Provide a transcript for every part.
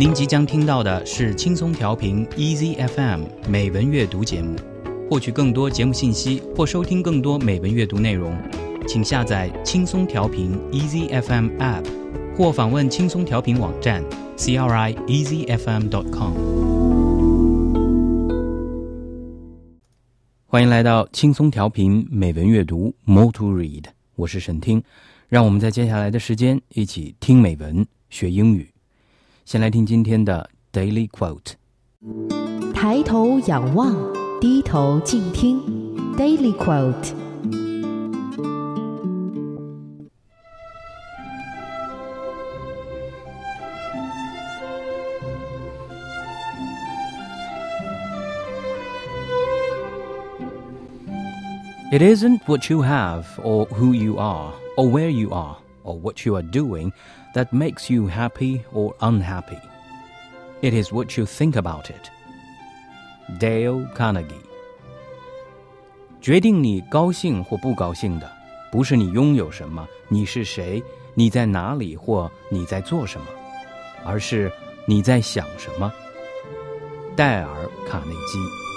您即将听到的是轻松调频 Easy FM 美文阅读节目。获取更多节目信息或收听更多美文阅读内容，请下载轻松调频 Easy FM App，或访问轻松调频网站 crieasyfm.com。欢迎来到轻松调频美文阅读 Moto read，我是沈听。让我们在接下来的时间一起听美文学英语。先来听今天的 Daily Quote。抬头仰望。低头静听，Daily Quote。It isn't what you have, or who you are, or where you are, or what you are doing that makes you happy or unhappy. It is what you think about it. Dale Carnegie。决定你高兴或不高兴的，不是你拥有什么，你是谁，你在哪里或你在做什么，而是你在想什么。戴尔·卡内基。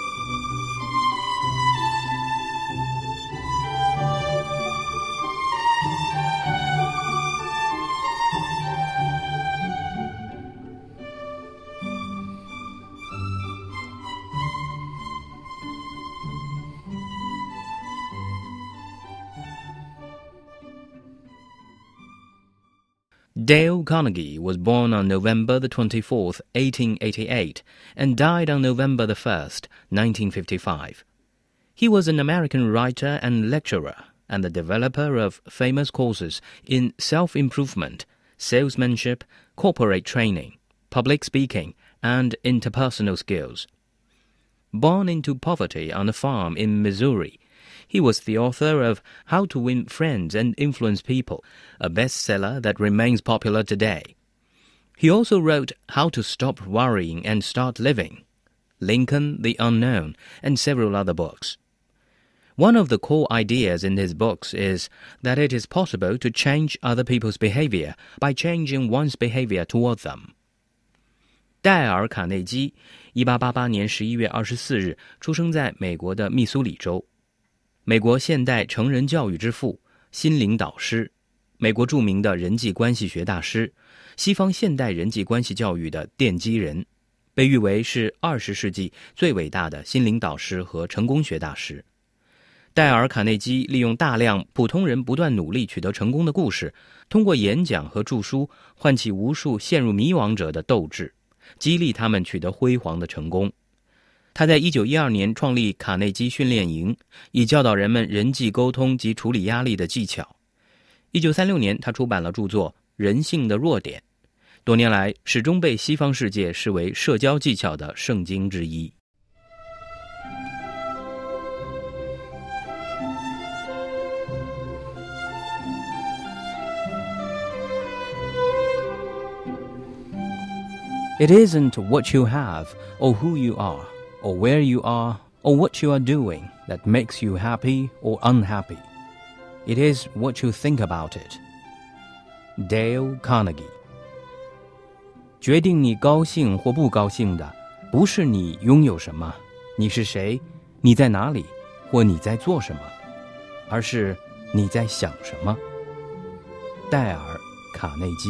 Dale Carnegie was born on November the 24th, 1888, and died on November the 1st, 1955. He was an American writer and lecturer, and the developer of famous courses in self-improvement, salesmanship, corporate training, public speaking, and interpersonal skills. Born into poverty on a farm in Missouri, he was the author of How to Win Friends and Influence People, a bestseller that remains popular today. He also wrote How to Stop Worrying and Start Living, Lincoln the Unknown, and several other books. One of the core ideas in his books is that it is possible to change other people's behavior by changing one's behavior toward them. 戴尔·卡内基，一八八八年十一月二十四日出生在美国的密苏里州。 美国现代成人教育之父、心灵导师，美国著名的人际关系学大师，西方现代人际关系教育的奠基人，被誉为是二十世纪最伟大的心灵导师和成功学大师。戴尔·卡内基利用大量普通人不断努力取得成功的故事，通过演讲和著书，唤起无数陷入迷惘者的斗志，激励他们取得辉煌的成功。他在一九一二年创立卡内基训练营，以教导人们人际沟通及处理压力的技巧。一九三六年，他出版了著作《人性的弱点》，多年来始终被西方世界视为社交技巧的圣经之一。It isn't what you have or who you are. Or where you are, or what you are doing that makes you happy or unhappy. It is what you think about it. Dale Carnegie 决定你高兴或不高兴的，不是你拥有什么，你是谁，你在哪里，或你在做什么，而是你在想什么。戴尔·卡内基。